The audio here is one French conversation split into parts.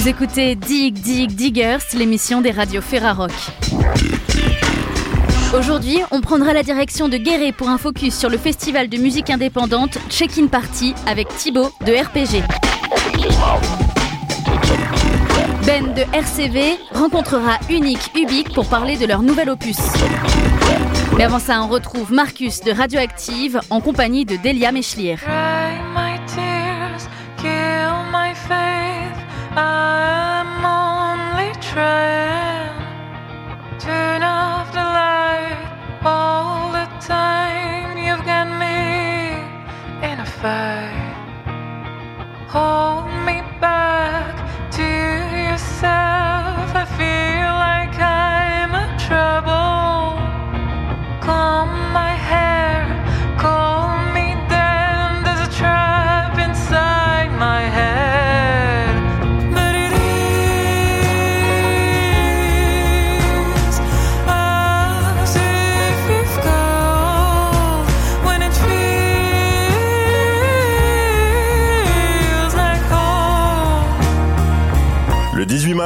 Vous écoutez Dig Dig Diggers, l'émission des radios Ferrarock. Aujourd'hui, on prendra la direction de Guéret pour un focus sur le festival de musique indépendante Check-in Party avec Thibaut de RPG. Ben de RCV rencontrera Unique Ubique pour parler de leur nouvel opus. Mais avant ça, on retrouve Marcus de Radioactive en compagnie de Delia Mechlier. Bye. Oh.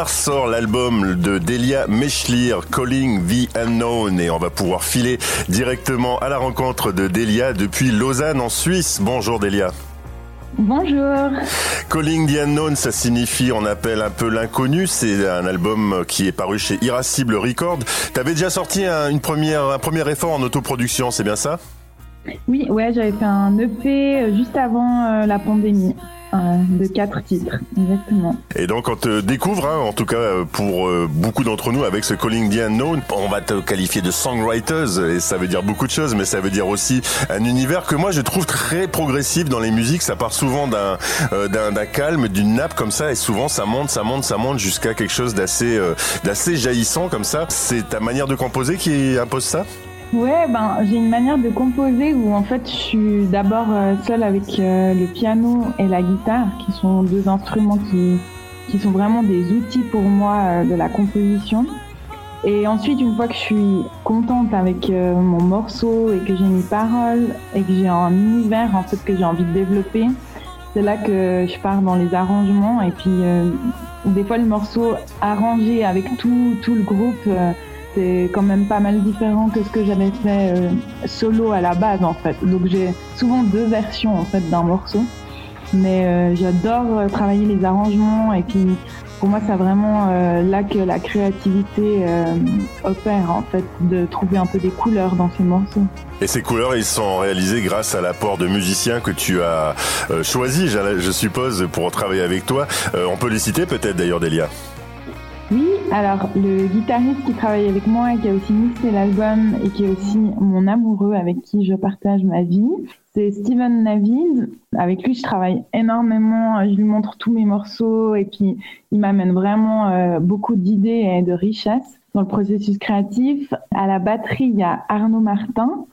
Sort l'album de Delia Mechlir, Calling the Unknown, et on va pouvoir filer directement à la rencontre de Delia depuis Lausanne en Suisse. Bonjour Delia. Bonjour. Calling the Unknown, ça signifie on appelle un peu l'inconnu. C'est un album qui est paru chez Irascible Records. T'avais déjà sorti un, une première, un premier effort en autoproduction, c'est bien ça? Oui, ouais, j'avais fait un EP juste avant euh, la pandémie de quatre titres, exactement. Et donc on te découvre, hein, en tout cas pour euh, beaucoup d'entre nous, avec ce Calling the Unknown, on va te qualifier de songwriters, et ça veut dire beaucoup de choses, mais ça veut dire aussi un univers que moi je trouve très progressif dans les musiques. Ça part souvent d'un euh, d'un calme, d'une nappe comme ça, et souvent ça monte, ça monte, ça monte jusqu'à quelque chose d'assez euh, d'assez jaillissant comme ça. C'est ta manière de composer qui impose ça? Ouais, ben j'ai une manière de composer où en fait je suis d'abord euh, seule avec euh, le piano et la guitare, qui sont deux instruments qui, qui sont vraiment des outils pour moi euh, de la composition. Et ensuite, une fois que je suis contente avec mon morceau et que j'ai mes paroles et que j'ai un univers en fait que j'ai envie de développer, c'est là que je pars dans les arrangements. Et puis des fois le morceau arrangé avec tout, tout le groupe c'est quand même pas mal différent que ce que j'avais fait euh, solo à la base en fait. Donc j'ai souvent deux versions en fait d'un morceau. Mais euh, j'adore euh, travailler les arrangements et puis pour moi c'est vraiment là que la créativité opère en fait, de trouver un peu des couleurs dans ces morceaux. Et ces couleurs, ils sont réalisés grâce à l'apport de musiciens que tu as choisis, je suppose, pour travailler avec toi. on peut les citer peut-être d'ailleurs, Delia? Oui, alors le guitariste qui travaille avec moi qui a aussi mixé l'album et qui est aussi mon amoureux avec qui je partage ma vie, c'est Steven Navid. Avec lui, je travaille énormément. Je lui montre tous mes morceaux et puis il m'amène vraiment euh, beaucoup d'idées et de richesses dans le processus créatif. À la batterie, il y a Arnaud Martin.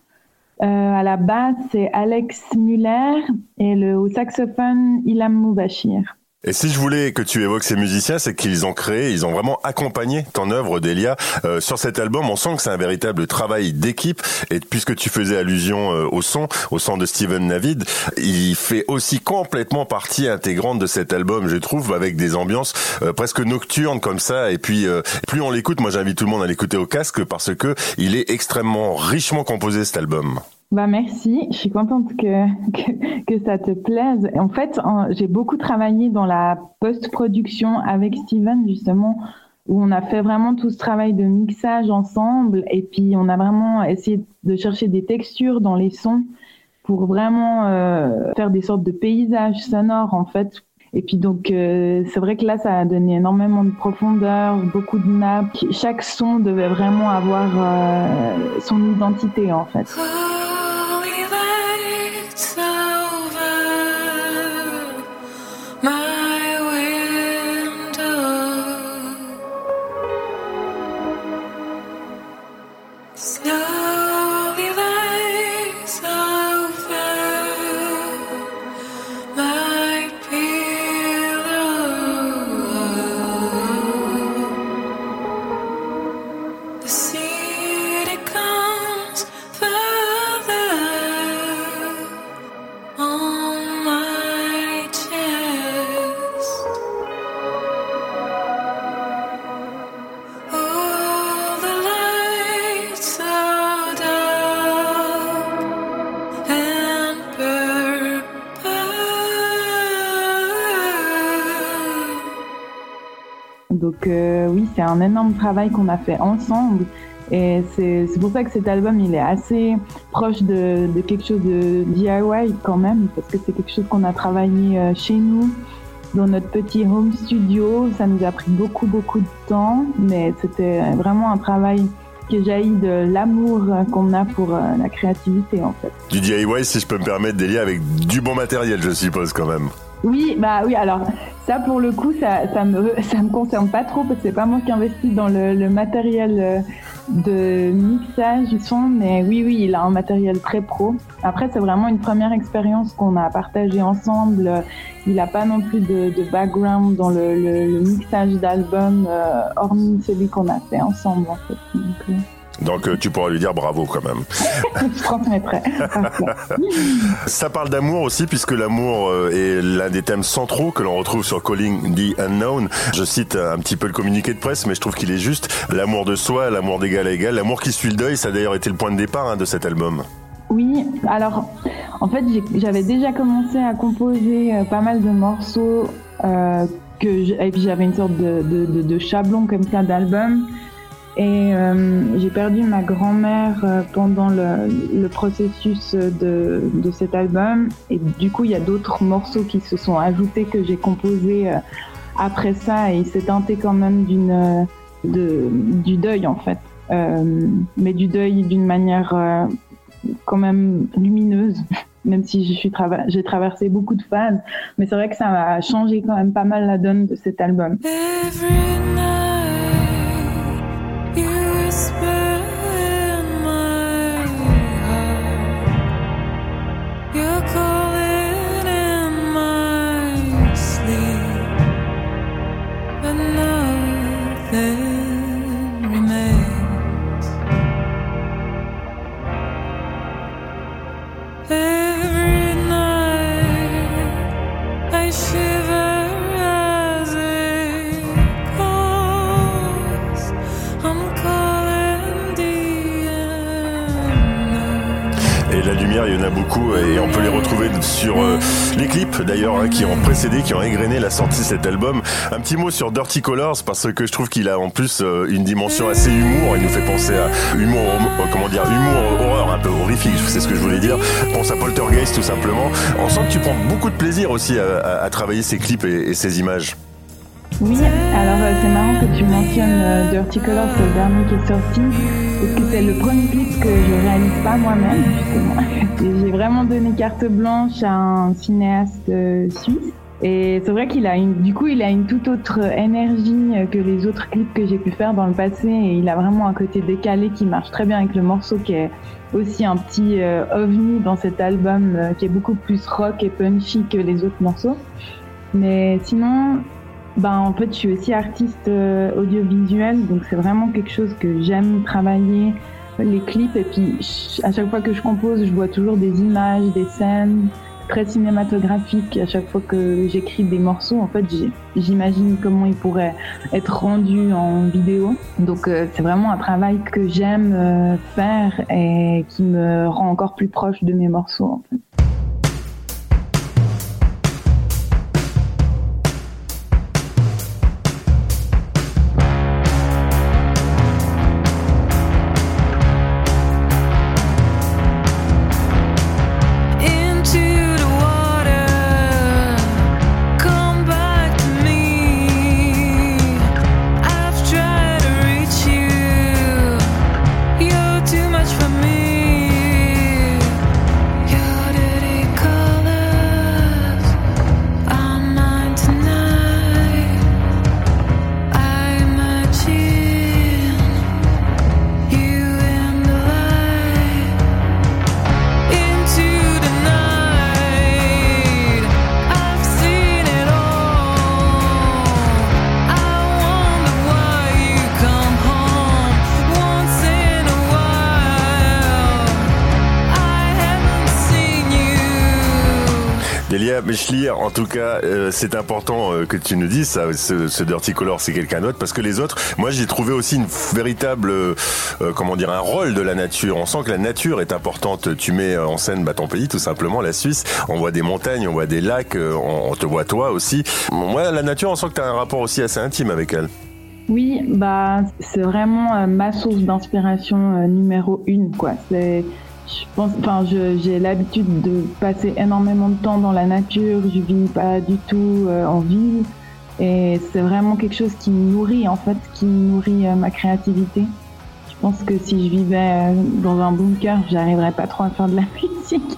Euh, à la basse, c'est Alex Muller et le, au saxophone, Ilham Moubachir. Et si je voulais que tu évoques ces musiciens, c'est qu'ils ont créé, ils ont vraiment accompagné ton œuvre, Delia. Euh, sur cet album, on sent que c'est un véritable travail d'équipe. Et puisque tu faisais allusion euh, au son, au son de Steven Navid, il fait aussi complètement partie intégrante de cet album, je trouve, avec des ambiances euh, presque nocturnes comme ça. Et puis, plus on l'écoute, moi j'invite tout le monde à l'écouter au casque parce que il est extrêmement richement composé cet album. Bah merci, je suis contente que, que, ça te plaise. En fait, j'ai beaucoup travaillé dans la post-production avec Steven justement, où on a fait vraiment tout ce travail de mixage ensemble et puis on a vraiment essayé de chercher des textures dans les sons pour vraiment euh, faire des sortes de paysages sonores en fait. Et puis donc euh, c'est vrai que là ça a donné énormément de profondeur, beaucoup de nappes. Chaque son devait vraiment avoir euh, son identité en fait. Donc oui, c'est un énorme travail qu'on a fait ensemble. Et c'est pour ça que cet album, il est assez proche de, de quelque chose de DIY quand même, parce que c'est quelque chose qu'on a travaillé chez nous, dans notre petit home studio. Ça nous a pris beaucoup, beaucoup de temps, mais c'était vraiment un travail qui jaillit de l'amour qu'on a pour la créativité en fait. Du DIY, si je peux me permettre, des liens avec du bon matériel, je suppose quand même. Oui, bah oui. Alors ça, pour le coup, ça, ça me, ça me concerne pas trop parce que c'est pas moi qui investis dans le, le matériel de mixage du son, mais oui, oui, il a un matériel très pro. Après, c'est vraiment une première expérience qu'on a partagée ensemble. Il n'a pas non plus de, de, background dans le, le, mixage d'album, euh, hormis celui qu'on a fait ensemble, en fait. Euh, donc euh, tu pourras lui dire bravo quand même. Je transmettrai. Ça parle d'amour aussi puisque l'amour euh, est l'un des thèmes centraux que l'on retrouve sur Calling the Unknown. Je cite un petit peu le communiqué de presse mais je trouve qu'il est juste. L'amour de soi, l'amour d'égal à égal, l'amour qui suit le deuil, ça a d'ailleurs été le point de départ hein, de cet album. Oui, alors en fait j'avais déjà commencé à composer euh, pas mal de morceaux que et puis j'avais une sorte de, de, de, de chablon comme ça d'album et euh, j'ai perdu ma grand-mère euh, pendant le, le processus de, de, cet album. Et du coup, il y a d'autres morceaux qui se sont ajoutés que j'ai composés euh, après ça. Et il s'est teinté quand même d'une, de, du deuil, en fait. Euh, mais du deuil d'une manière euh, quand même lumineuse. Même si je suis j'ai traversé beaucoup de phases, mais c'est vrai que ça a changé quand même pas mal la donne de cet album. D'ailleurs hein, qui ont précédé, qui ont égrené la sortie de cet album. Un petit mot sur Dirty Colors parce que je trouve qu'il a en plus euh, une dimension assez humour. Il nous fait penser à humour, euh, comment dire, humour horreur un peu horrifique. C'est ce que je voulais dire. Pense à Poltergeist tout simplement. On sent que tu prends beaucoup de plaisir aussi à, travailler ces clips et ces images. Oui, alors euh, c'est marrant que tu mentionnes euh, Dirty Colors, c'est le dernier qui est sorti, parce que c'est le premier clip que je réalise pas moi-même, justement. J'ai vraiment donné carte blanche à un cinéaste euh, suisse. Et c'est vrai qu'il a une, du coup, il a une toute autre énergie que les autres clips que j'ai pu faire dans le passé. Et il a vraiment un côté décalé qui marche très bien avec le morceau qui est aussi un petit ovni dans cet album qui est beaucoup plus rock et punchy que les autres morceaux. Mais sinon, ben, en fait, je suis aussi artiste euh, audiovisuel, donc c'est vraiment quelque chose que j'aime travailler, les clips. Et puis, à chaque fois que je compose, je vois toujours des images, des scènes très cinématographiques. À chaque fois que j'écris des morceaux, en fait, j'imagine comment ils pourraient être rendus en vidéo. Donc, euh, c'est vraiment un travail que j'aime euh, faire et qui me rend encore plus proche de mes morceaux, en fait. En tout cas, euh, c'est important euh, que tu nous dises ça, ce, Dirty Color, c'est quelqu'un d'autre, parce que les autres, moi j'ai trouvé aussi une véritable, euh, comment dire, un rôle de la nature. On sent que la nature est importante. Tu mets en scène bah, ton pays, tout simplement, la Suisse. On voit des montagnes, on voit des lacs, on, te voit toi aussi. Moi, la nature, on sent que tu as un rapport aussi assez intime avec elle. Oui, bah c'est vraiment ma source d'inspiration numéro une, quoi. C'est, je pense, enfin, j'ai l'habitude de passer énormément de temps dans la nature. Je vis pas du tout euh, en ville, et c'est vraiment quelque chose qui me nourrit, en fait, qui nourrit ma créativité. Je pense que si je vivais dans un bunker, j'arriverais pas trop à faire de la musique.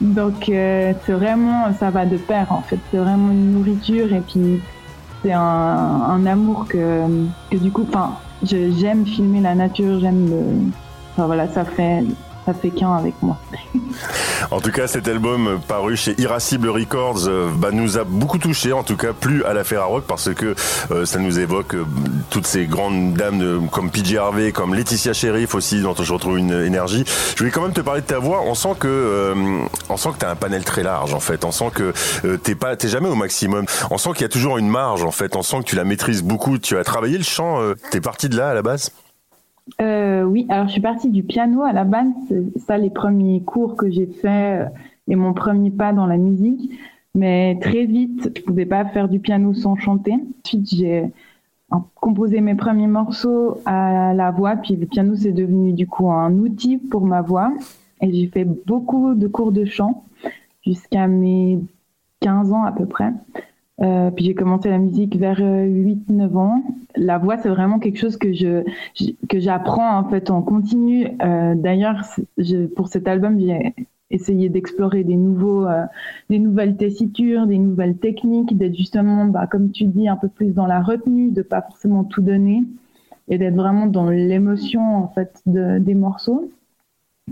Donc c'est vraiment, ça va de pair, en fait. C'est vraiment une nourriture, et puis c'est un, un, amour que, que du coup, enfin, j'aime filmer la nature, j'aime le, enfin voilà, ça fait qu'un avec moi. en tout cas, cet album paru chez Irascible Records euh, bah, nous a beaucoup touché, en tout cas plus à la Ferrarock parce que euh, ça nous évoque euh, toutes ces grandes dames comme PJ Harvey, comme Laetitia Sheriff aussi, dont je retrouve une énergie. Je voulais quand même te parler de ta voix. On sent que on sent que t'as un panel très large en fait. On sent que t'es pas t'es jamais au maximum. On sent qu'il y a toujours une marge en fait. On sent que tu la maîtrises beaucoup. Tu as travaillé le chant. T'es parti de là à la base? Euh, oui, alors je suis partie du piano à la base, c'est ça les premiers cours que j'ai fait euh, et mon premier pas dans la musique. Mais très vite, je pouvais pas faire du piano sans chanter. Ensuite, j'ai composé mes premiers morceaux à la voix, puis le piano c'est devenu du coup un outil pour ma voix. Et j'ai fait beaucoup de cours de chant jusqu'à mes 15 ans à peu près. Euh, puis j'ai commencé la musique vers 8-9 euh, ans. La voix, c'est vraiment quelque chose que je que j'apprends en fait en continu. Euh, D'ailleurs, pour cet album, j'ai essayé d'explorer des nouveaux, euh, des nouvelles tessitures, des nouvelles techniques, d'être justement, bah, comme tu dis, un peu plus dans la retenue, de pas forcément tout donner et d'être vraiment dans l'émotion en fait de, des morceaux.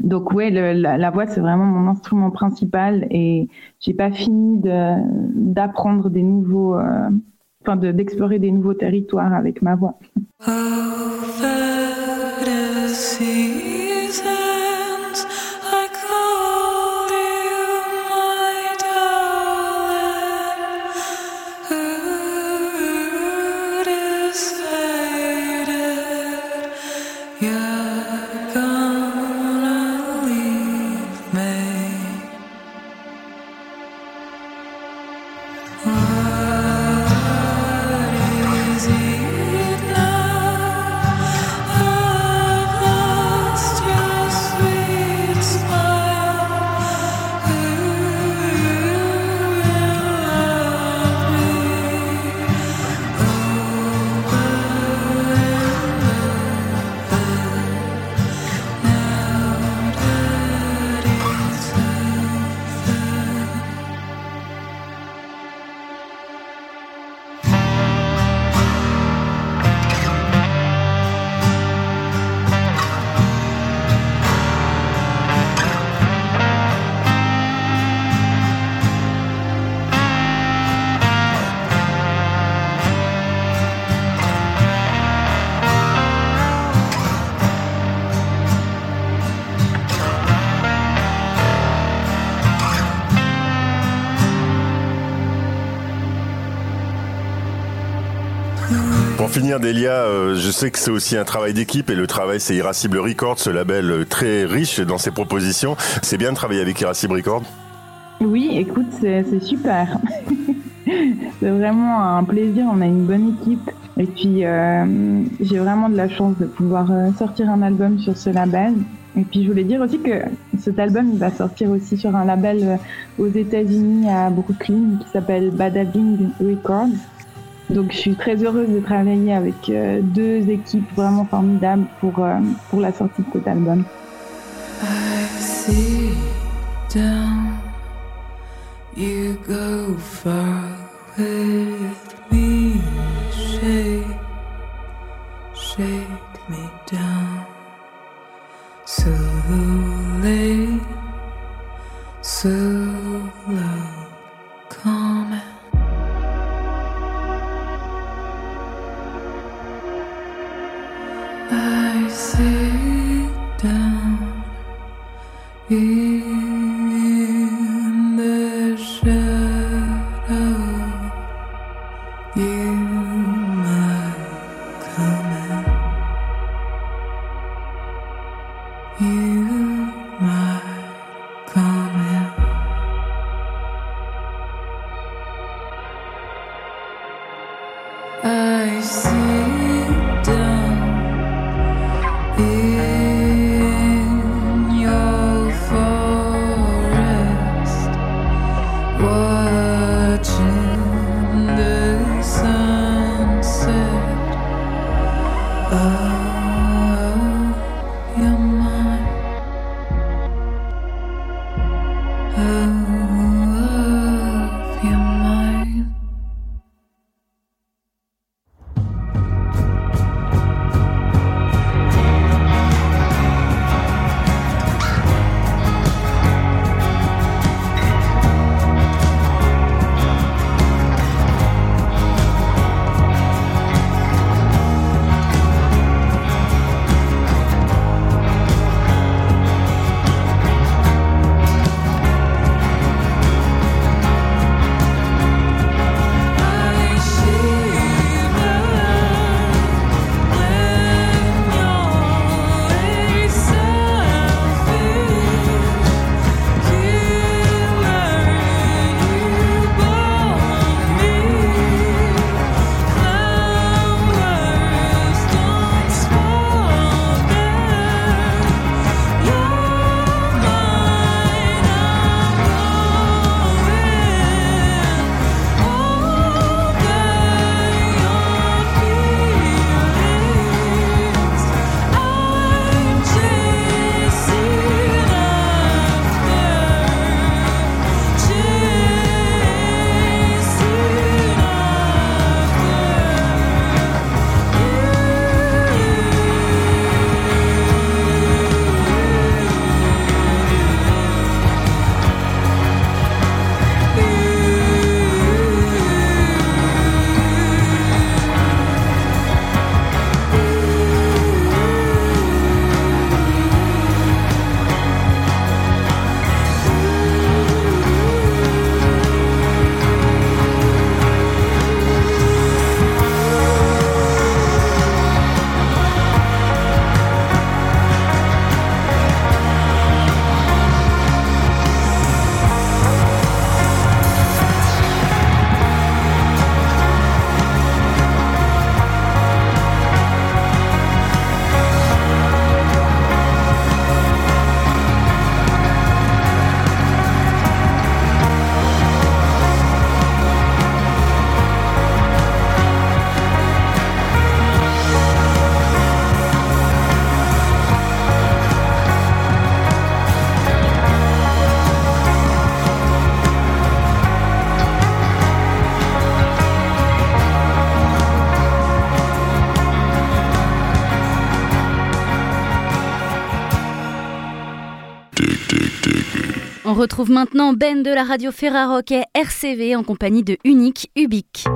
Donc ouais, la, voix c'est vraiment mon instrument principal et j'ai pas fini d'apprendre des nouveaux, euh, d'explorer des nouveaux territoires avec ma voix. Finir, Delia, euh, je sais que c'est aussi un travail d'équipe et le travail, c'est Irascible Records, ce label euh, très riche dans ses propositions. C'est bien de travailler avec Irascible Records Oui, écoute, c'est super. c'est vraiment un plaisir. On a une bonne équipe. Et puis, euh, j'ai vraiment de la chance de pouvoir sortir un album sur ce label. Et puis, je voulais dire aussi que cet album, il va sortir aussi sur un label aux États-Unis à Brooklyn qui s'appelle Badabing Records. Donc je suis très heureuse de travailler avec euh, deux équipes vraiment formidables pour, euh, pour la sortie de cet album. Retrouve maintenant Ben de la radio Ferrarock et RCV en compagnie de Unique Ubique.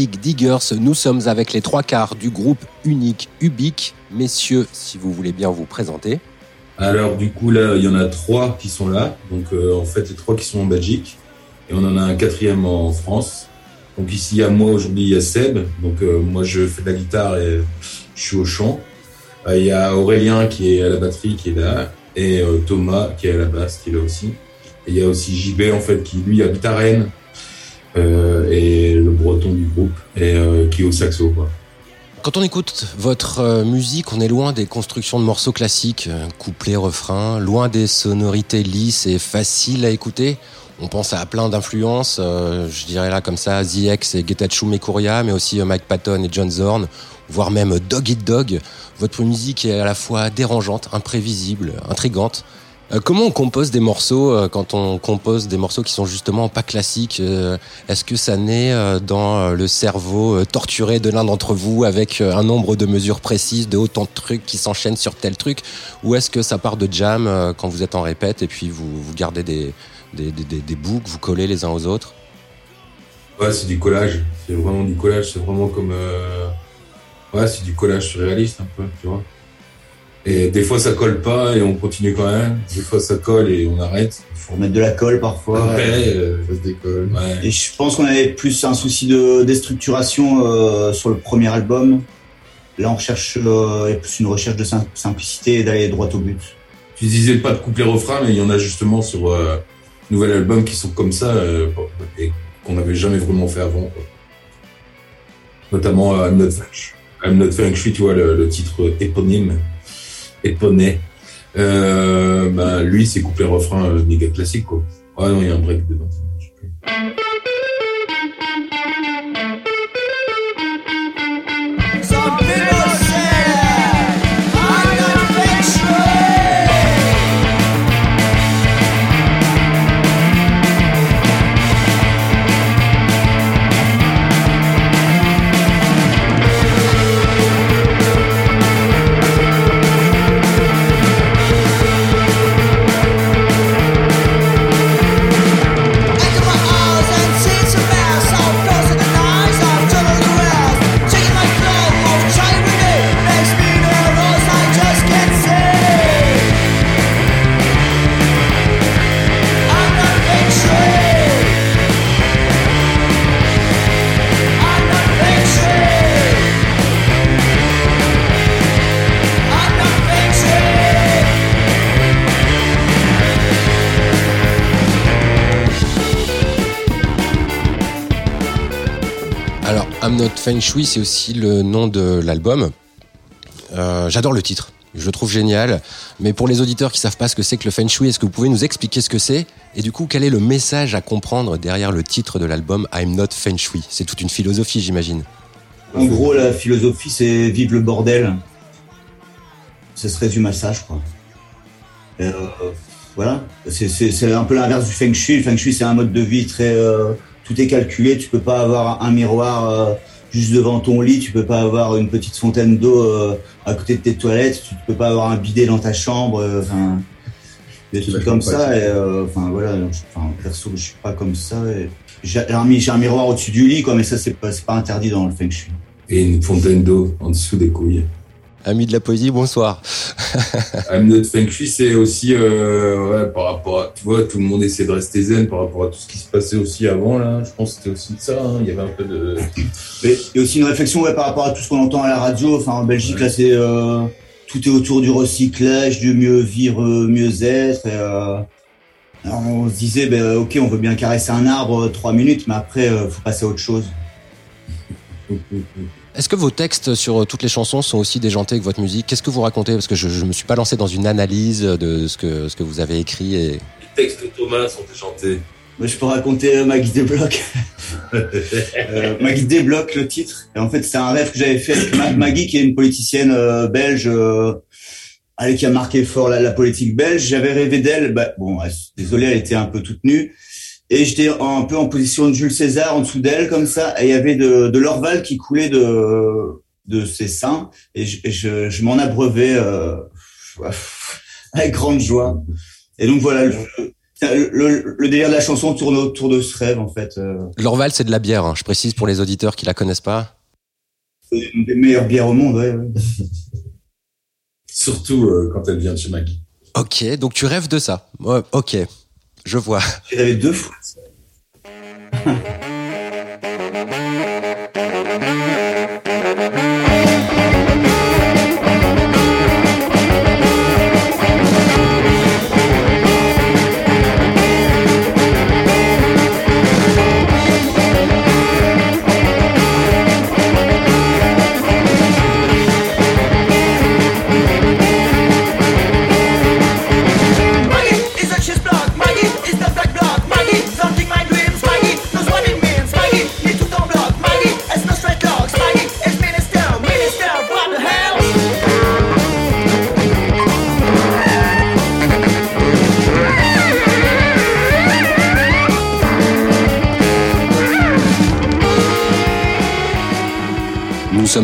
Dig Dig Diggers, nous sommes avec les trois quarts du groupe unique Ubique. Messieurs, si vous voulez bien vous présenter. Alors, du coup, là, il y en a trois qui sont là. Donc, euh, en fait, les trois qui sont en Belgique. Et on en a un quatrième en France. Donc, ici, a moi aujourd'hui, il y a Seb. Donc, euh, moi, je fais de la guitare et je suis au chant. Euh, il y a Aurélien qui est à la batterie, qui est là. Et Thomas qui est à la basse, qui est là aussi. Et il y a aussi JB, en fait, qui lui habite à Rennes et le breton du groupe, et euh, qui est au saxo. Quand on écoute votre euh, musique, on est loin des constructions de morceaux classiques, couplets, refrains, loin des sonorités lisses et faciles à écouter. On pense à plein d'influences, je dirais là comme ça, ZX et Getachew Mekuria, mais aussi Mike Patton et John Zorn, voire même Dog Eat Dog. Votre musique est à la fois dérangeante, imprévisible, intrigante. Euh, comment on compose des morceaux euh, quand on compose des morceaux qui sont justement pas classiques euh, Est-ce que ça naît dans le cerveau torturé de l'un d'entre vous avec un nombre de mesures précises, de autant de trucs qui s'enchaînent sur tel truc? Ou est-ce que ça part de jam quand vous êtes en répète et puis vous, gardez des, des, des, des boucles, vous collez les uns aux autres? Ouais, c'est du collage. C'est vraiment du collage. C'est vraiment comme. Ouais, c'est du collage surréaliste un peu, tu vois. Et des fois, ça colle pas et on continue quand même. Des fois, ça colle et on arrête. Il faut mettre de la colle parfois. Ouais, euh, ça se décolle. Ouais. Et je pense qu'on avait plus un souci de déstructuration euh, sur le premier album. Là, on recherche euh, plus une recherche de simplicité et d'aller droit au but. Tu disais pas de coupler refrain, mais il y en a justement sur nouvel album qui sont comme ça et qu'on n'avait jamais vraiment fait avant. Quoi. Notamment I'm Not French. I'm Not French, tu vois, le, le titre éponyme et Poney. Euh, ben, lui, c'est couplé refrain euh, méga classique, quoi. Ah non, il y a un break dedans. Feng Shui, c'est aussi le nom de l'album. Euh, J'adore le titre. Je le trouve génial. Mais pour les auditeurs qui savent pas ce que c'est que le Feng Shui, est-ce que vous pouvez nous expliquer ce que c'est? Et du coup, quel est le message à comprendre derrière le titre de l'album I'm Not Feng Shui? C'est toute une philosophie, j'imagine. En gros, la philosophie, c'est vivre le bordel. Ça se résume à ça, je crois. Euh, voilà. C'est un peu l'inverse du Feng Shui. Le Feng Shui, c'est un mode de vie très. Euh, tout est calculé. Tu peux pas avoir un miroir juste devant ton lit. Tu peux pas avoir une petite fontaine d'eau euh, à côté de tes toilettes. Tu peux pas avoir un bidet dans ta chambre. Enfin, des trucs comme ça. Et enfin voilà. Enfin, perso, je suis pas comme ça. J'ai un, un, miroir au-dessus du lit, quoi, mais ça, c'est pas, pas interdit dans le Feng Shui. Et une fontaine d'eau en dessous des couilles. Ami de la poésie, bonsoir. Ami de Feng Shui, c'est aussi euh, ouais, par rapport à, tu vois, tout le monde essaie de rester zen par rapport à tout ce qui se passait aussi avant là. Je pense que c'était aussi de ça. Hein. Il y avait un peu de. Mais il y a aussi une réflexion ouais, par rapport à tout ce qu'on entend à la radio. Enfin, en Belgique là, c'est euh, tout est autour du recyclage, du mieux vivre, mieux être. Et, euh, alors on se disait, ben, ok, on veut bien caresser un arbre trois minutes, mais après, faut passer à autre chose. Est-ce que vos textes sur toutes les chansons sont aussi déjantés que votre musique? Qu'est-ce que vous racontez? Parce que je ne me suis pas lancé dans une analyse de ce que, ce que vous avez écrit. Et... Les textes de Thomas sont déjantés. Moi, je peux raconter euh, Maggie Desblocs. euh, Maggie Desblocs, le titre. Et en fait, c'est un rêve que j'avais fait avec Maggie, qui est une politicienne euh, belge, euh, qui a marqué fort la, la politique belge. J'avais rêvé d'elle. Bah, bon, désolé, elle était un peu toute nue. Et j'étais un peu en position de Jules César en dessous d'elle comme ça, et il y avait de, de l'orval qui coulait de de ses seins, et je, je, je m'en abreuvais euh, avec grande joie. Et donc voilà, le, le, le, délire de la chanson tourne autour de ce rêve en fait. Euh. L'orval, c'est de la bière, hein. je précise pour les auditeurs qui la connaissent pas. C'est une des meilleures bières au monde, ouais. ouais. Surtout euh, quand elle vient de chez Maggie. Ok, donc tu rêves de ça. Ouais, ok. Je vois. J'ai deux fois.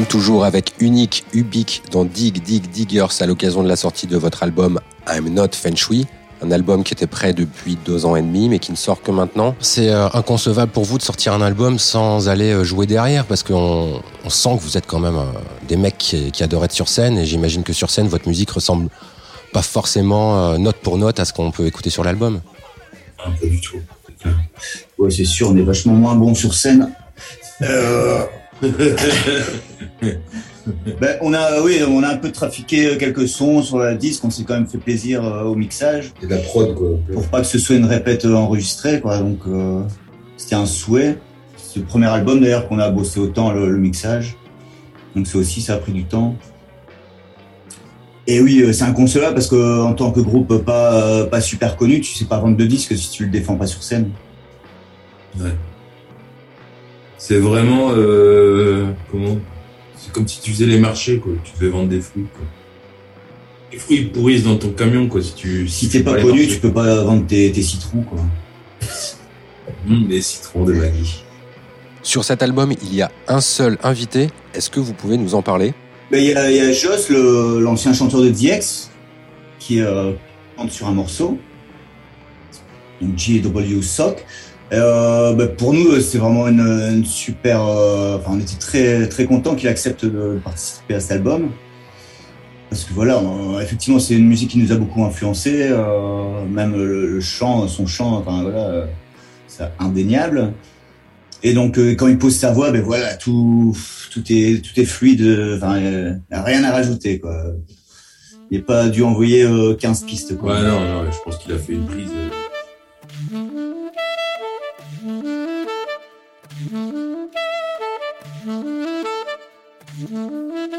toujours avec Unique Ubik dans Dig Dig Diggers à l'occasion de la sortie de votre album I'm Not Feng Shui. Un album qui était prêt depuis deux ans et demi, mais qui ne sort que maintenant. C'est euh, inconcevable pour vous de sortir un album sans aller euh, jouer derrière, parce qu'on on sent que vous êtes quand même euh, des mecs qui, qui, adorent être sur scène, et j'imagine que sur scène, votre musique ressemble pas forcément note pour note à ce qu'on peut écouter sur l'album. Un peu du tout. Ouais, c'est sûr, on est vachement moins bon sur scène. Euh... ben, on a, oui, on a un peu trafiqué quelques sons sur la disque. On s'est quand même fait plaisir euh, au mixage. Et la prod, quoi. Pour pas que ce soit une répète enregistrée, quoi. Donc, euh, c'était un souhait. C'est le premier album d'ailleurs qu'on a bossé autant le, le mixage. Donc, c'est aussi, ça a pris du temps. Et oui, c'est inconcevable parce que en tant que groupe pas pas super connu, tu sais pas vendre de disques si tu le défends pas sur scène. Ouais. C'est vraiment euh, comment? C'est comme si tu faisais les marchés quoi. Tu devais vendre des fruits quoi. Les fruits pourrissent dans ton camion quoi. Si tu si, t'es pas, pas connu, tu peux pas vendre tes, tes citrons quoi. Mmh, les citrons de Maggie. Sur cet album, il y a un seul invité. Est-ce que vous pouvez nous en parler? Ben, il, y a, il y a Joss, l'ancien chanteur de DX, qui euh, chante sur un morceau. Donc G.W. Sock. Euh, bah pour nous, c'est vraiment une, une super. Euh, enfin, on était très très content qu'il accepte de participer à cet album parce que voilà, effectivement, c'est une musique qui nous a beaucoup influencé. Euh, même le, le, chant, son chant, enfin voilà, c'est indéniable. Et donc, euh, quand il pose sa voix, ben voilà, tout tout est tout est fluide. Enfin, rien à rajouter quoi. Il n'est pas dû envoyer 15 pistes. Quoi. Ouais, non, non, je pense qu'il a fait une prise. Mm-hmm.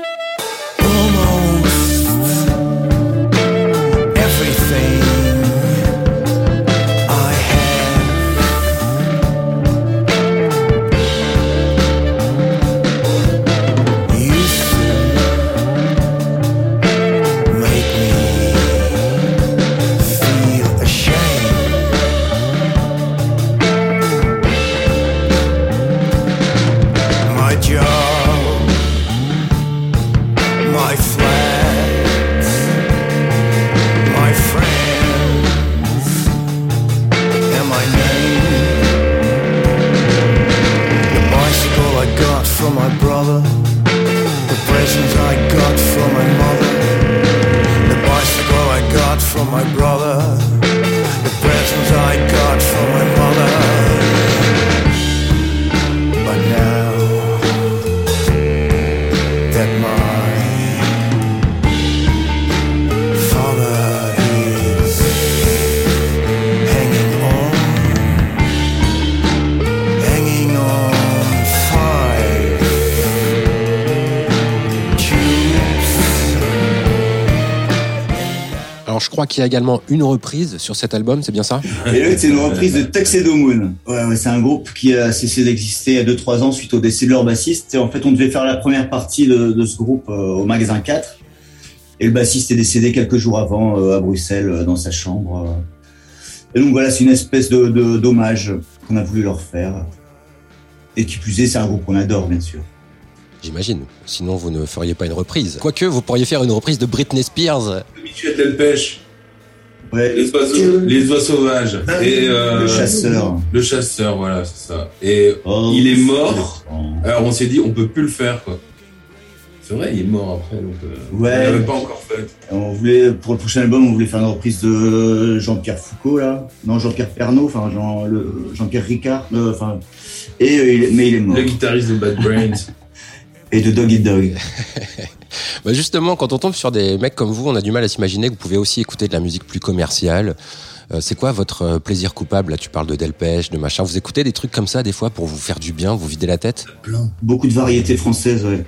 Crois qu'il y a également une reprise sur cet album, c'est bien ça? Et l'autre, c'est une reprise de Tuxedo Moon. Ouais, ouais, c'est un groupe qui a cessé d'exister il y a 2-3 ans suite au décès de leur bassiste. Et en fait, on devait faire la première partie de, de ce groupe euh, au magasin 4. Et le bassiste est décédé quelques jours avant euh, à Bruxelles, euh, dans sa chambre. Et donc voilà, c'est une espèce de de- d'hommage qu'on a voulu leur faire. Et qui plus est, c'est un groupe qu'on adore, bien sûr. J'imagine. Sinon, vous ne feriez pas une reprise. Quoique, vous pourriez faire une reprise de Britney Spears. Michel Delpech, Ouais, les oiseaux, les sauvages et euh, le chasseur. le chasseur, voilà, c'est ça. Et Oh, il est mort. Oh. alors on s'est dit, on peut plus le faire, quoi. C'est vrai, il est mort après, donc euh, Ouais. on l'avait pas encore fait. On voulait, pour le prochain album, on voulait faire une reprise de Jean-Pierre Foucault, là. Non, Jean-Pierre Pernaut, enfin, Jean, le, Jean-Pierre Ricard, euh, enfin. Et, euh, il- mais il est mort. Le guitariste de Bad Brains. Et de Dog Eat Dog. Bah justement, quand on tombe sur des mecs comme vous, on a du mal à s'imaginer que vous pouvez aussi écouter de la musique plus commerciale. Euh, c'est quoi votre euh, plaisir coupable? Là, tu parles de Delpech, de machin. Vous écoutez des trucs comme ça des fois pour vous faire du bien, vous vider la tête? Plein. Beaucoup de variétés françaises, ouais.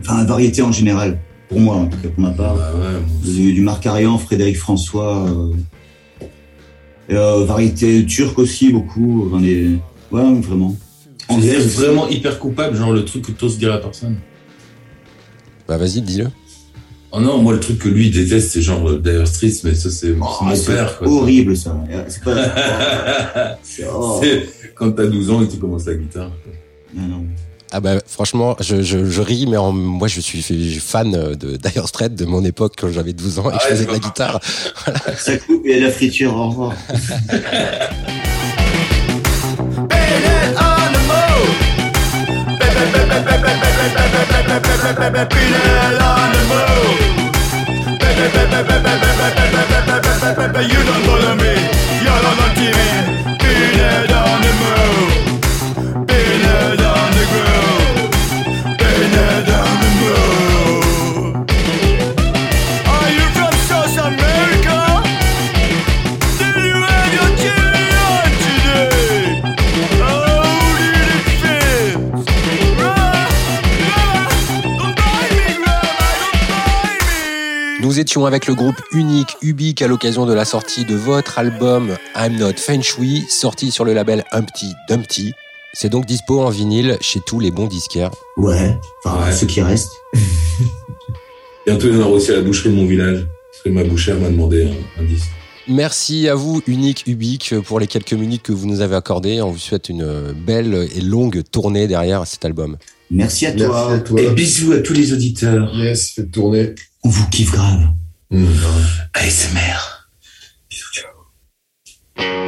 Enfin, variétés en général. Pour moi, en tout cas, pour ma part. Bah ouais. Du, du Marc Arian, Frédéric François. Euh, et, euh, variétés turques aussi, beaucoup. Enfin, des... Ouais, vraiment. Anglaise vraiment hyper coupable, genre le truc que t'oses dire à personne. Bah vas-y, dis-le. Oh non, moi le truc que lui il déteste, c'est genre euh, Dire Straits, mais ça c'est Oh, c'est mon c'est père. Quoi, horrible, ça. C'est pas... oh. Quand t'as 12 ans et tu commences la guitare. quoi. Non, non. Ah bah franchement, je, je, je ris, mais en- moi je suis fan de Dire Straits de mon époque quand j'avais 12 ans et que Ah je faisais de la guitare. Ça coupe et la friture, au revoir. baby, baby. Baby, baby, baby, baby, baby, baby, baby, baby, you don't follow me. You're on TV. Nous étions avec le groupe unique Ubik à l'occasion de la sortie de votre album I'm Not Feng Shui, sorti sur le label Humpty Dumpty. C'est donc dispo en vinyle chez tous les bons disquaires. Ouais, enfin, Ouais. ceux qui restent. Bientôt il y en aura aussi à la boucherie de mon village. Parce que ma bouchère m'a demandé un, un disque. Merci à vous, Unique Ubik, pour les quelques minutes que vous nous avez accordées. On vous souhaite une belle et longue tournée derrière cet album. Merci à Merci toi. à toi. Et bisous à tous les auditeurs. Yes, faites tourner. On vous kiffe grave. ASMR. Bisous, ciao.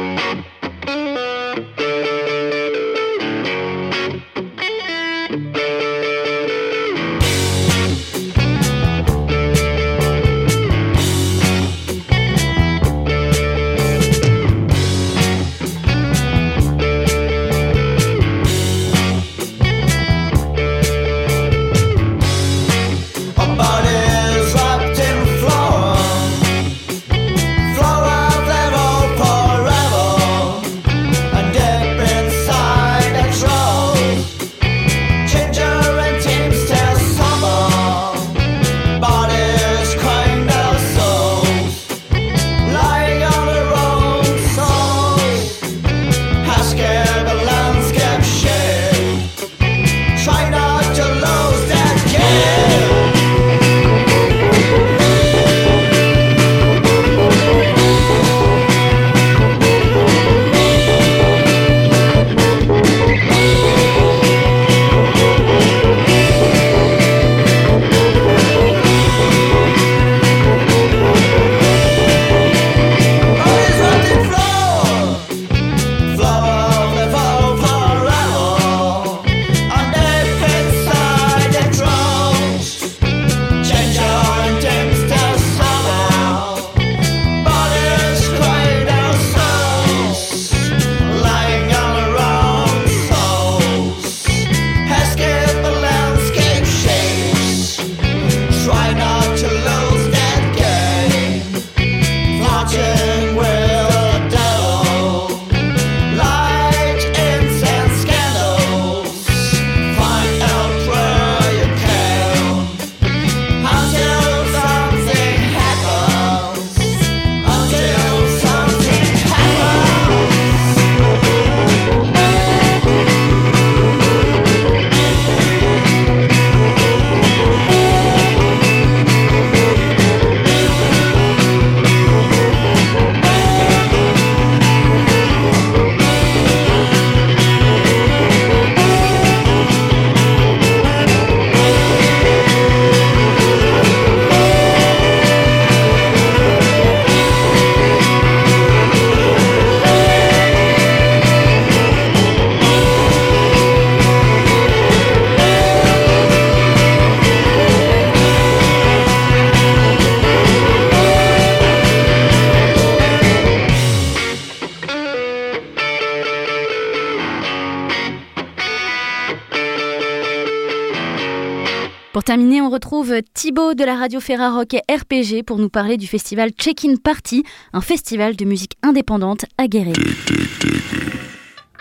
Retrouve Thibaut de la radio Ferrarock et RPG pour nous parler du festival Check-in Party, un festival de musique indépendante à Guéret.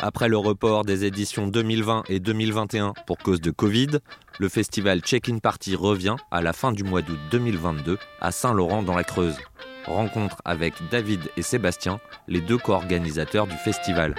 Après le report des éditions 2020 et 2021 pour cause de Covid, le festival Check-in Party revient à la fin du mois d'août 2022 à Saint-Laurent dans la Creuse. Rencontre avec David et Sébastien, les deux co-organisateurs du festival.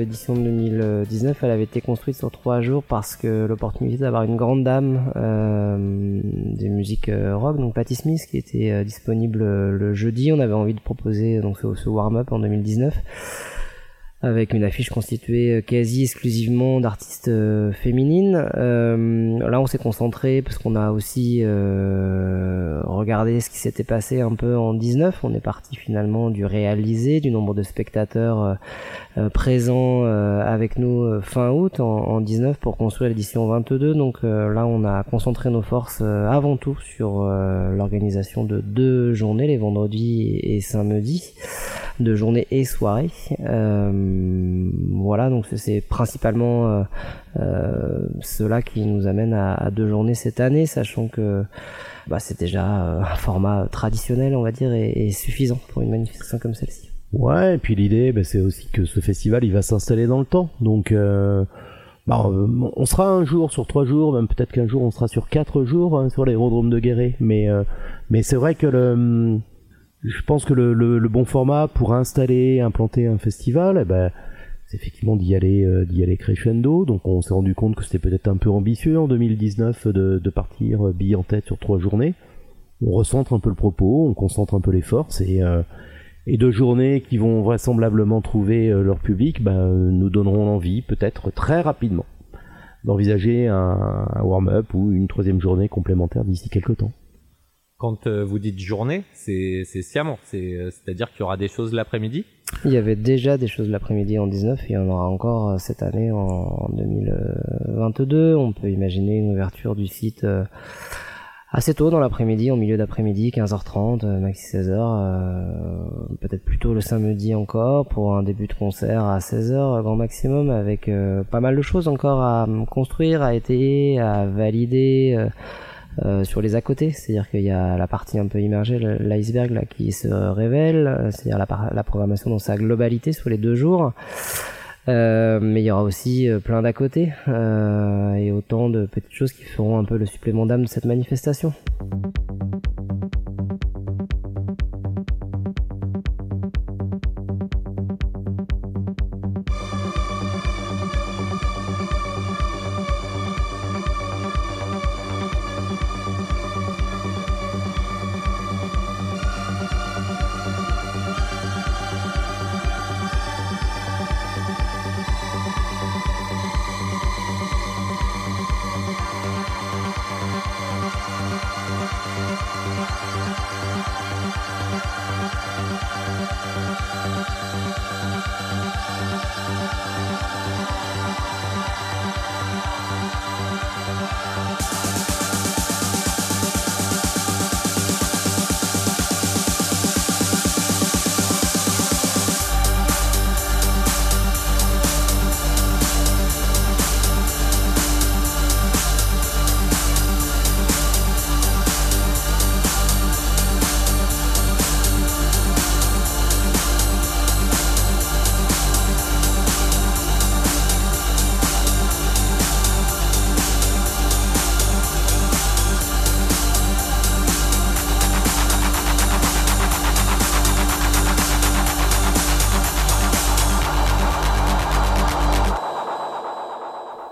L'édition de 2019, elle avait été construite sur trois jours parce que l'opportunité d'avoir une grande dame euh, des musiques euh, rock, donc Patti Smith, qui était euh, disponible euh, le jeudi. On avait envie de proposer donc ce, ce warm-up en 2019 avec une affiche constituée euh, quasi exclusivement d'artistes euh, féminines. Euh, là, on s'est concentré parce qu'on a aussi regardé ce qui s'était passé un peu en 19. On est parti finalement du réalisé, du nombre de spectateurs présents avec nous fin août en, en 19 pour construire l'édition 22. Donc là, on a concentré nos forces avant tout sur l'organisation de deux journées, les vendredis et samedis, de journées et soirées. Euh, voilà, donc c'est- principalement euh, euh, cela qui nous amène à, deux journées cette année, sachant que bah, c'est déjà un format traditionnel, on va dire, et, suffisant pour une manifestation comme celle-ci. Ouais, et puis l'idée, bah, c'est aussi que ce festival, il va s'installer dans le temps. Donc, bah, on sera un jour sur trois jours, même peut-être qu'un jour on sera sur quatre jours hein, sur l'aérodrome de Guéret. Mais, mais c'est vrai que le, je pense que le, le, le bon format pour installer, implanter un festival, eh ben, c'est effectivement d'y aller, euh, d'y aller crescendo. Donc, on s'est rendu compte que c'était peut-être un peu ambitieux en 2019 de, de partir euh, bille en tête sur trois journées. On recentre un peu le propos, on concentre un peu les forces et euh, et deux journées qui vont vraisemblablement trouver euh, leur public euh, nous donneront l'envie, peut-être très rapidement, d'envisager un, un warm-up ou une troisième journée complémentaire d'ici quelques temps. Quand euh, vous dites journée, c'est sciemment, euh, c'est-à-dire qu'il y aura des choses l'après-midi? Il y avait déjà des choses l'après-midi en 19 et il y en aura encore euh, cette année en 2022. On peut imaginer une ouverture du site assez tôt dans l'après-midi, en milieu d'après-midi, 15h30, euh, maxi 16h, euh, peut-être plutôt le samedi encore pour un début de concert à 16h grand maximum avec pas mal de choses encore à euh, construire, à étayer, à valider. Euh, sur les à côté, c'est-à-dire qu'il y a la partie un peu immergée, l'iceberg qui se révèle, euh, c'est-à-dire la, programmation dans sa globalité sur les deux jours. Euh, mais il y aura aussi plein d'à côté et autant de petites choses qui feront un peu le supplément d'âme de cette manifestation.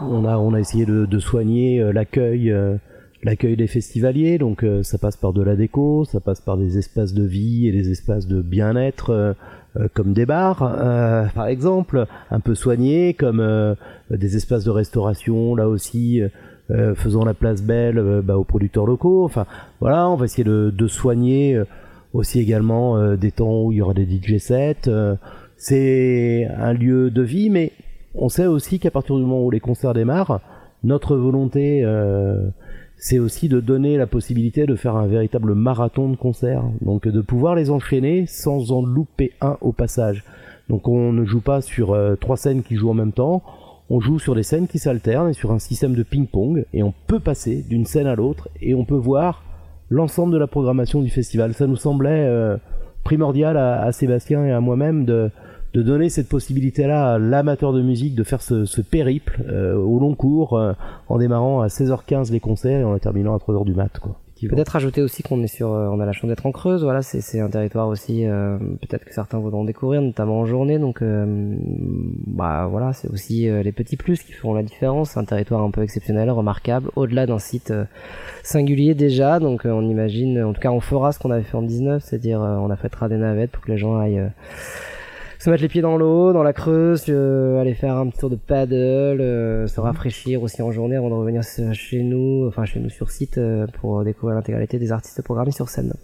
On a, on a essayé de, de soigner euh, l'accueil, euh, l'accueil des festivaliers. Donc euh, ça passe par de la déco, ça passe par des espaces de vie et des espaces de bien-être, comme des bars, par exemple, un peu soignés, comme des espaces de restauration, là aussi. faisant la place belle bah, aux producteurs locaux. Enfin, voilà, on va essayer de, de soigner aussi également des temps où il y aura des DJ sets. c'est un lieu de vie, mais on sait aussi qu'à partir du moment où les concerts démarrent, notre volonté, euh, c'est aussi de donner la possibilité de faire un véritable marathon de concerts. Donc de pouvoir les enchaîner sans en louper un au passage. Donc on ne joue pas sur euh, trois scènes qui jouent en même temps, on joue sur des scènes qui s'alternent et sur un système de ping-pong et on peut passer d'une scène à l'autre et on peut voir l'ensemble de la programmation du festival. Ça nous semblait euh, primordial à, à Sébastien et à moi-même de, de donner cette possibilité-là à l'amateur de musique de faire ce, ce périple euh, au long cours euh, en démarrant à 16h15 les concerts et en terminant à 3h du mat. Quoi. Peut-être ajouter aussi qu'on est sur, euh, on a la chance d'être en Creuse, voilà, c'est un territoire aussi, euh, peut-être que certains voudront découvrir, notamment en journée, donc euh, bah voilà, c'est aussi les petits plus qui feront la différence. C'est un territoire un peu exceptionnel, remarquable, au-delà d'un site singulier déjà, donc on imagine, en tout cas on fera ce qu'on avait fait en 19, c'est-à-dire on affrétera des navettes pour que les gens aillent se mettre les pieds dans l'eau, dans la Creuse, euh, aller faire un petit tour de paddle, euh, se rafraîchir aussi en journée avant de revenir chez nous, enfin chez nous sur site euh, pour découvrir l'intégralité des artistes programmés sur scène.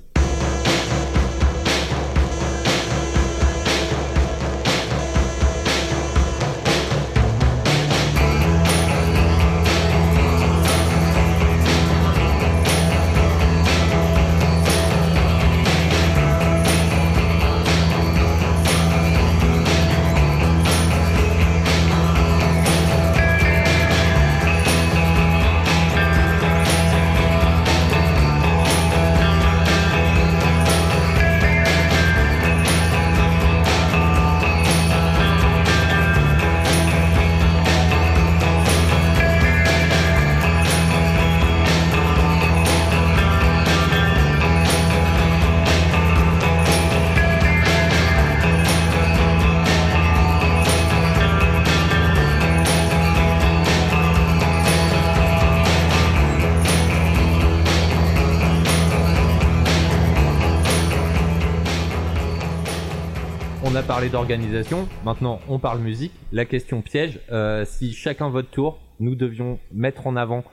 D'organisation, maintenant on parle musique. La question piège, euh, si chacun votre tour, nous devions mettre en avant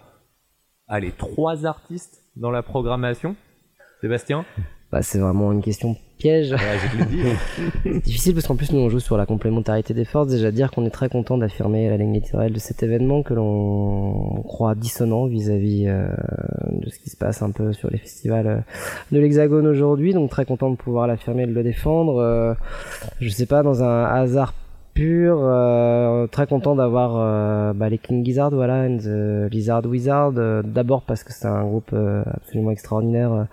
allez, trois artistes dans la programmation. Sébastien? Bah, c'est vraiment une question piège. Ouais. C'est difficile parce qu'en plus nous on joue sur la complémentarité des forces. Déjà dire qu'on est très content d'affirmer la ligne éditoriale de cet événement que l'on croit dissonant vis-à-vis euh, de ce qui se passe un peu sur les festivals euh, de l'Hexagone aujourd'hui. Donc très content de pouvoir l'affirmer et de le défendre. Euh, je sais pas dans un hasard pur, euh, très content d'avoir euh, bah, les King Gizzard, voilà, and the Lizard Wizard. euh, D'abord parce que c'est un groupe euh, absolument extraordinaire.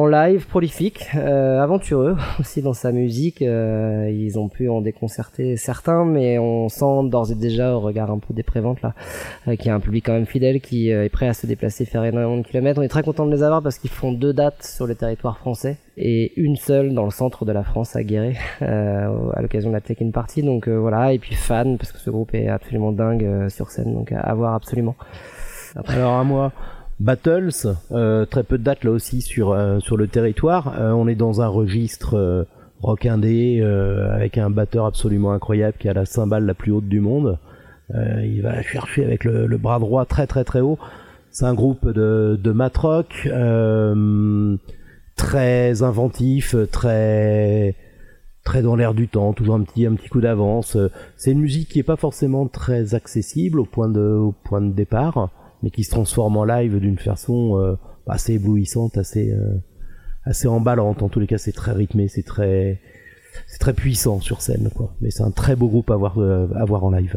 En live, prolifique, euh, aventureux aussi dans sa musique. euh, ils ont pu en déconcerter certains, mais on sent d'ores et déjà au regard un peu des là, euh, qu'il y a un public quand même fidèle qui est prêt à se déplacer, faire énormément de kilomètres. On est très content de les avoir parce qu'ils font deux dates sur le territoire français et une seule dans le centre de la France à Guéret à l'occasion de la Take-In Party. Donc voilà, et puis fan parce que ce groupe est absolument dingue sur scène, donc à, à voir absolument. Après, Alors à moi, Battles, euh, très peu de dates là aussi sur euh, sur le territoire. Euh, on est dans un registre euh, rock indé euh, avec un batteur absolument incroyable qui a la cymbale la plus haute du monde. Euh, il va la chercher avec le, le bras droit très très très haut. C'est un groupe de, de mat rock euh, très inventif, très très dans l'air du temps, toujours un petit un petit coup d'avance. C'est une musique qui est pas forcément très accessible au point de au point de départ, mais qui se transforme en live d'une façon euh, assez éblouissante, assez euh, assez emballante. En tous les cas, c'est très rythmé, c'est très c'est très puissant sur scène, quoi. Mais c'est un très beau groupe à voir euh, à voir en live.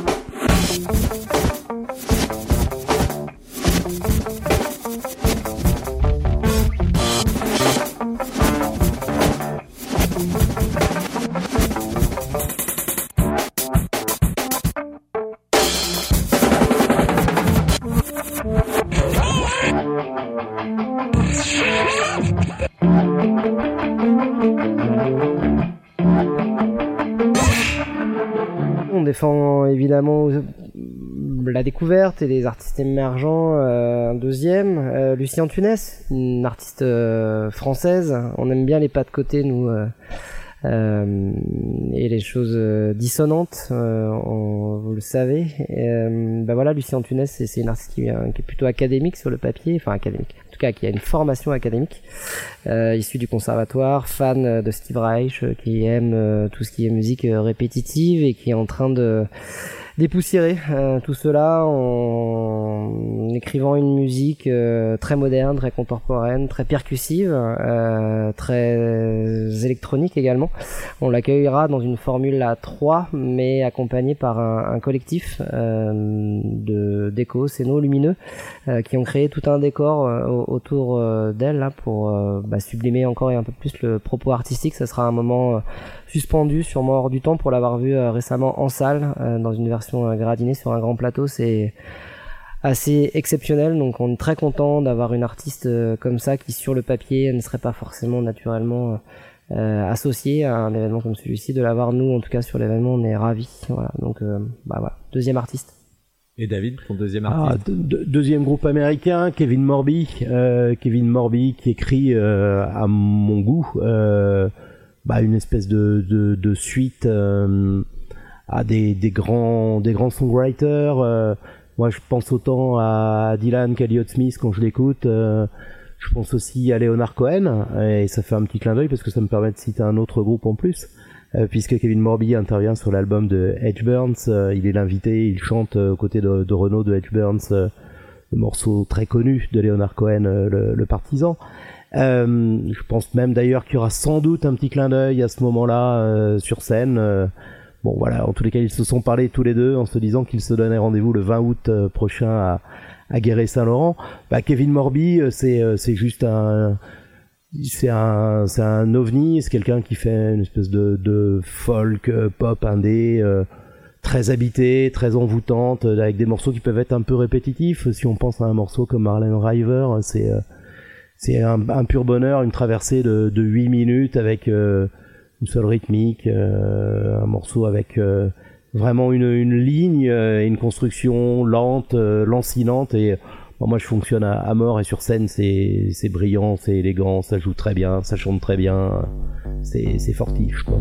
la découverte et les artistes émergents. euh, un deuxième, euh, Lucie Antunes, une artiste euh, française. On aime bien les pas de côté, nous, et les choses dissonantes. on- vous le savez. Bah voilà, Lucie Antunes, c'est une artiste qui, qui est plutôt académique sur le papier, enfin académique. En tout cas, qui a une formation académique, issue du conservatoire, fan de Steve Reich, qui aime tout ce qui est musique répétitive et qui est en train de dépoussiérer euh, tout cela en écrivant une musique euh, très moderne, très contemporaine, très percussive, euh, très électronique également. On l'accueillera dans une formule à 3, mais accompagné par un, collectif de déco, scéno lumineux, qui ont créé tout un décor euh, au- autour euh, d'elle là pour euh, bah, sublimer encore et un peu plus le propos artistique. Ça sera un moment euh, suspendu, sûrement hors du temps, pour l'avoir vu euh, récemment en salle, euh, dans une version euh, gradinée sur un grand plateau. C'est assez exceptionnel, donc on est très content d'avoir une artiste euh, comme ça qui sur le papier ne serait pas forcément naturellement euh, associée à un événement comme celui-ci. De l'avoir nous, en tout cas sur l'événement, on est ravis. Voilà, donc euh, bah voilà, deuxième artiste. Et David, ton deuxième Ah, artiste de- de- deuxième groupe américain, Kevin Morby. Euh, Kevin Morby qui écrit euh, à mon goût euh, bah, une espèce de, de, de suite à des, des grands des grands songwriters. Moi, je pense autant à Dylan qu'Eliot Smith quand je l'écoute. Je pense aussi à Leonard Cohen et ça fait un petit clin d'œil parce que ça me permet de citer un autre groupe en plus. Euh, puisque Kevin Morby intervient sur l'album de Edge Burns, euh, il est l'invité, il chante euh, aux côtés de, de Renaud de Edge Burns, le morceau très connu de Leonard Cohen, le, le partisan. Euh, je pense même d'ailleurs qu'il y aura sans doute un petit clin d'œil à ce moment-là euh, sur scène. Euh, bon voilà, en tous les cas, ils se sont parlé tous les deux en se disant qu'ils se donnaient rendez-vous le 20 août prochain à, à Guéret-Saint-Laurent. Bah, Kevin Morby, c'est juste un c'est un c'est un ovni c'est quelqu'un qui fait une espèce de, de folk euh, pop indé euh, très habité très envoûtante euh, avec des morceaux qui peuvent être un peu répétitifs. Si on pense à un morceau comme Marlene River c'est euh, c'est un, pur bonheur une traversée de, de 8 minutes avec euh, une seule rythmique euh, un morceau avec euh, vraiment une, une ligne euh, une construction lente euh, lancinante et Moi, je fonctionne à, à mort et sur scène, c'est brillant, c'est élégant, ça joue très bien, ça chante très bien, c'est c'est fortiche, quoi.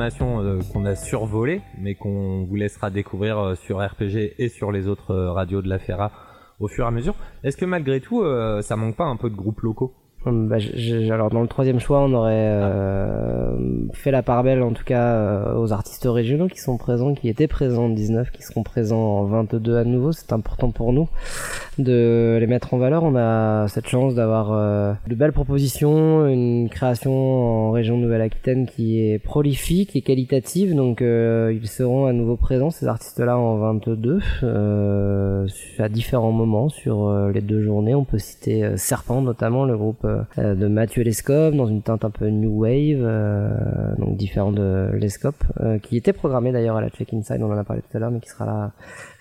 Euh, qu'on a survolée, mais qu'on vous laissera découvrir euh, sur RPG et sur les autres euh, radios de la Ferra au fur et à mesure. Est-ce que malgré tout, ça manque pas un peu de groupes locaux? Bah, je- je- alors dans le troisième choix, on aurait euh, fait la part belle en tout cas euh, aux artistes régionaux qui sont présents, qui étaient présents en 19, qui seront présents en 22 à nouveau. C'est important pour nous de les mettre en valeur. On a cette chance d'avoir euh, de belles propositions, une création en région Nouvelle-Aquitaine qui est prolifique et qualitative. Donc euh, ils seront à nouveau présents ces artistes-là en 22 euh, à différents moments sur euh, les deux journées. On peut citer Serpent notamment, le groupe de Mathieu Lescope dans une teinte un peu new wave, euh, donc différent de Lescope, euh, qui était programmé d'ailleurs à la Check Inside, on en a parlé tout à l'heure, mais qui sera là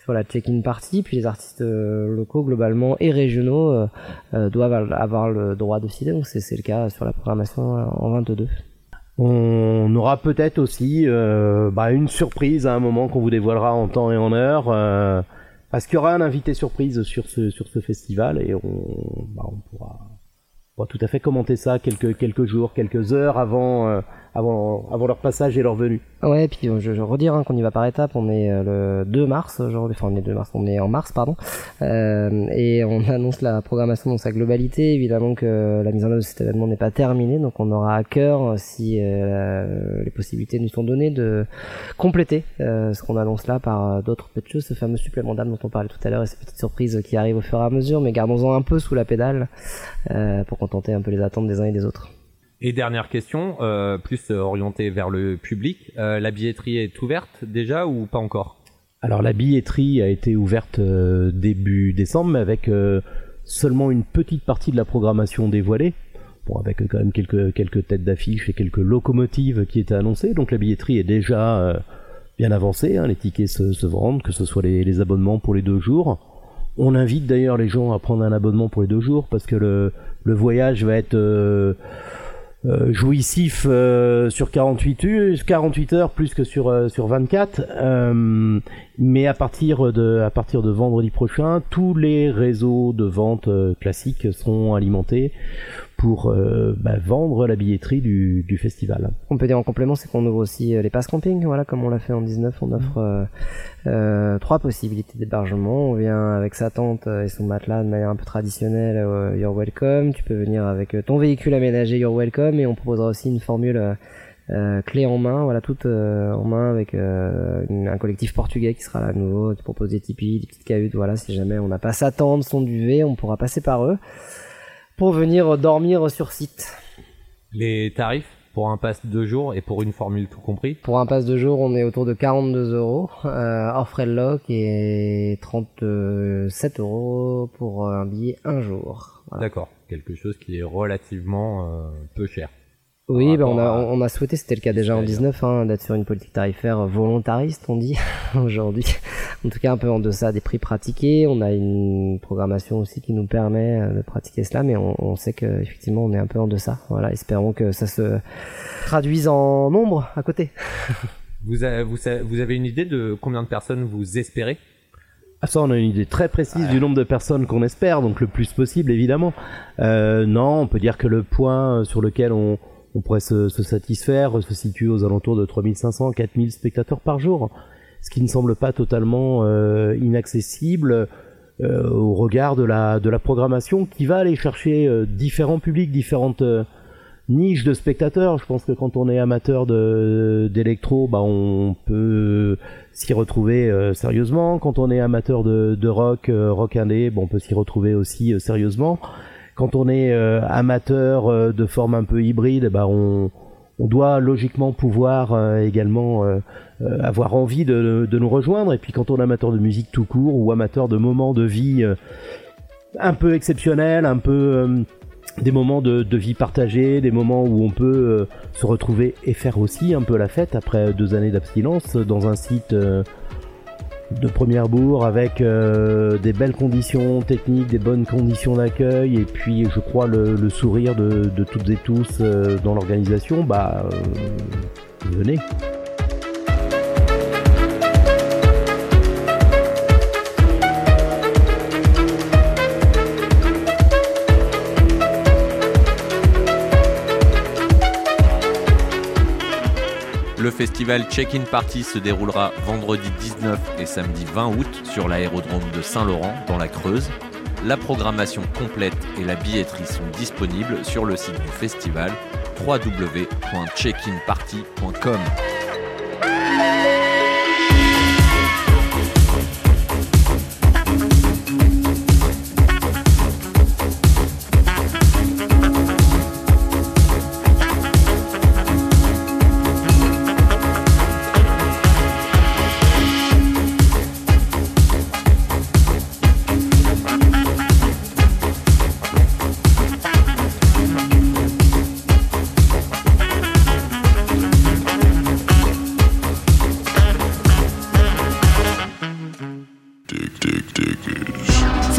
sur la check-in party, puis les artistes euh, locaux globalement et régionaux euh, euh, doivent avoir le droit de citer, donc c'est le cas sur la programmation euh, en 22. On aura peut-être aussi euh, bah, une surprise à un moment qu'on vous dévoilera en temps et en heure. euh, parce qu'il y aura un invité surprise sur ce, sur ce festival et on, bah, on pourra, on pourra tout à fait commenter ça quelques, quelques jours, quelques heures avant, euh, avant, avant leur passage et leur venue. Ouais, et puis euh, je, je redire hein, qu'on y va par étapes. On est euh, le 2 mars aujourd'hui, enfin on est 2 mars, on est en mars pardon, Euh, et on annonce la programmation dans sa globalité. Évidemment que la mise en œuvre de cet événement n'est pas terminée, donc on aura à cœur, euh, si euh, les possibilités nous sont données, de compléter euh, ce qu'on annonce là par euh, d'autres petites choses, ce fameux supplément d'âme dont on parlait tout à l'heure et ces petites surprises qui arrivent au fur et à mesure, mais gardons-en un peu sous la pédale euh, pour contenter un peu les attentes des uns et des autres. Et dernière question, euh, plus orientée vers le public, euh, la billetterie est ouverte déjà ou pas encore? Alors la billetterie a été ouverte euh, début décembre, mais avec seulement une petite partie de la programmation dévoilée. Bon, avec quand même quelques, quelques têtes d'affiche et quelques locomotives qui étaient annoncées. Donc la billetterie est déjà bien avancée. hein. Les tickets se, se vendent, que ce soit les, abonnements pour les deux jours. On invite d'ailleurs les gens à prendre un abonnement pour les deux jours parce que le, voyage va être jouissif euh, sur 48 heures, 48 heures plus que sur euh, sur 24 euh, mais à partir de à partir de vendredi prochain tous les réseaux de vente euh, classiques seront alimentés pour euh, bah, vendre la billetterie du, du festival. On peut dire en complément, c'est qu'on ouvre aussi euh, les passes camping, voilà, comme on l'a fait en 19, on offre euh, euh, trois possibilités d'hébergement. On vient avec sa tente euh, et son matelas de manière un peu traditionnelle, You're Welcome. Tu peux venir avec ton véhicule aménagé, You're Welcome, et on proposera aussi une formule euh, clé en main, voilà, toute euh, en main avec euh, un collectif portugais qui sera là à nouveau, qui propose des tipis, des petites cahutes, voilà, si jamais on n'a pas sa tente, son duvet, on pourra passer par eux pour venir dormir sur site. Les tarifs pour un pass de deux jours et pour une formule tout compris? Pour un pass de jour, on est autour de 42 euros euh, hors frais de loc et 37 euros pour un billet un jour. Voilà. D'accord, quelque chose qui est relativement euh, peu cher. Oui, bah on, a, on a souhaité, c'était le cas déjà en 19, hein, d'être sur une politique tarifaire volontariste, on dit aujourd'hui. En tout cas, un peu en deçà des prix pratiqués. On a une programmation aussi qui nous permet euh, de pratiquer cela, mais on, on sait que effectivement, on est un peu en deçà. Voilà, espérons que ça se traduise en nombre à côté. Vous, avez, vous, vous avez une idée de combien de personnes vous espérez? Ah ça, on a une idée très précise du nombre de personnes qu'on espère, donc le plus possible évidemment. Euh, non, on peut dire que le point sur lequel on, on pourrait se, satisfaire se situe aux alentours de 3500 4000 spectateurs par jour, ce qui ne semble pas totalement euh, inaccessible euh, au regard de la, programmation qui va aller chercher euh, différents publics, différentes niches de spectateurs. Je pense que quand on est amateur d'électro, bah on peut s'y retrouver sérieusement. Quand on est amateur de, rock, rock indé, bon, on peut s'y retrouver aussi sérieusement. Quand on est euh, amateur euh, de forme un peu hybride, bah on, doit logiquement pouvoir euh, également avoir envie de, nous rejoindre. Et puis quand on est amateur de musique tout court ou amateur de moments de vie un peu exceptionnels, un peu des moments de, vie partagés, des moments où on peut se retrouver et faire aussi un peu la fête après deux années d'abstinence dans un site de première bourg avec euh, des belles conditions techniques, des bonnes conditions d'accueil et puis je crois le, sourire de, de toutes et tous euh, dans l'organisation, bah euh, venez. Festival Check-in Party se déroulera vendredi 19 et samedi 20 août sur l'aérodrome de Saint-Laurent dans la Creuse. La programmation complète et la billetterie sont disponibles sur le site du festival www.checkinparty.com.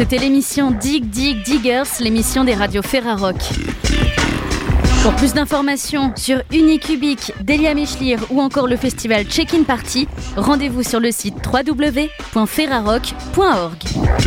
C'était l'émission Dig Dig Diggers, l'émission des radios Ferrarock. Pour plus d'informations sur Unicubic, Delia Michlir ou encore le festival Check-in Party, rendez-vous sur le site www.ferrarock.org.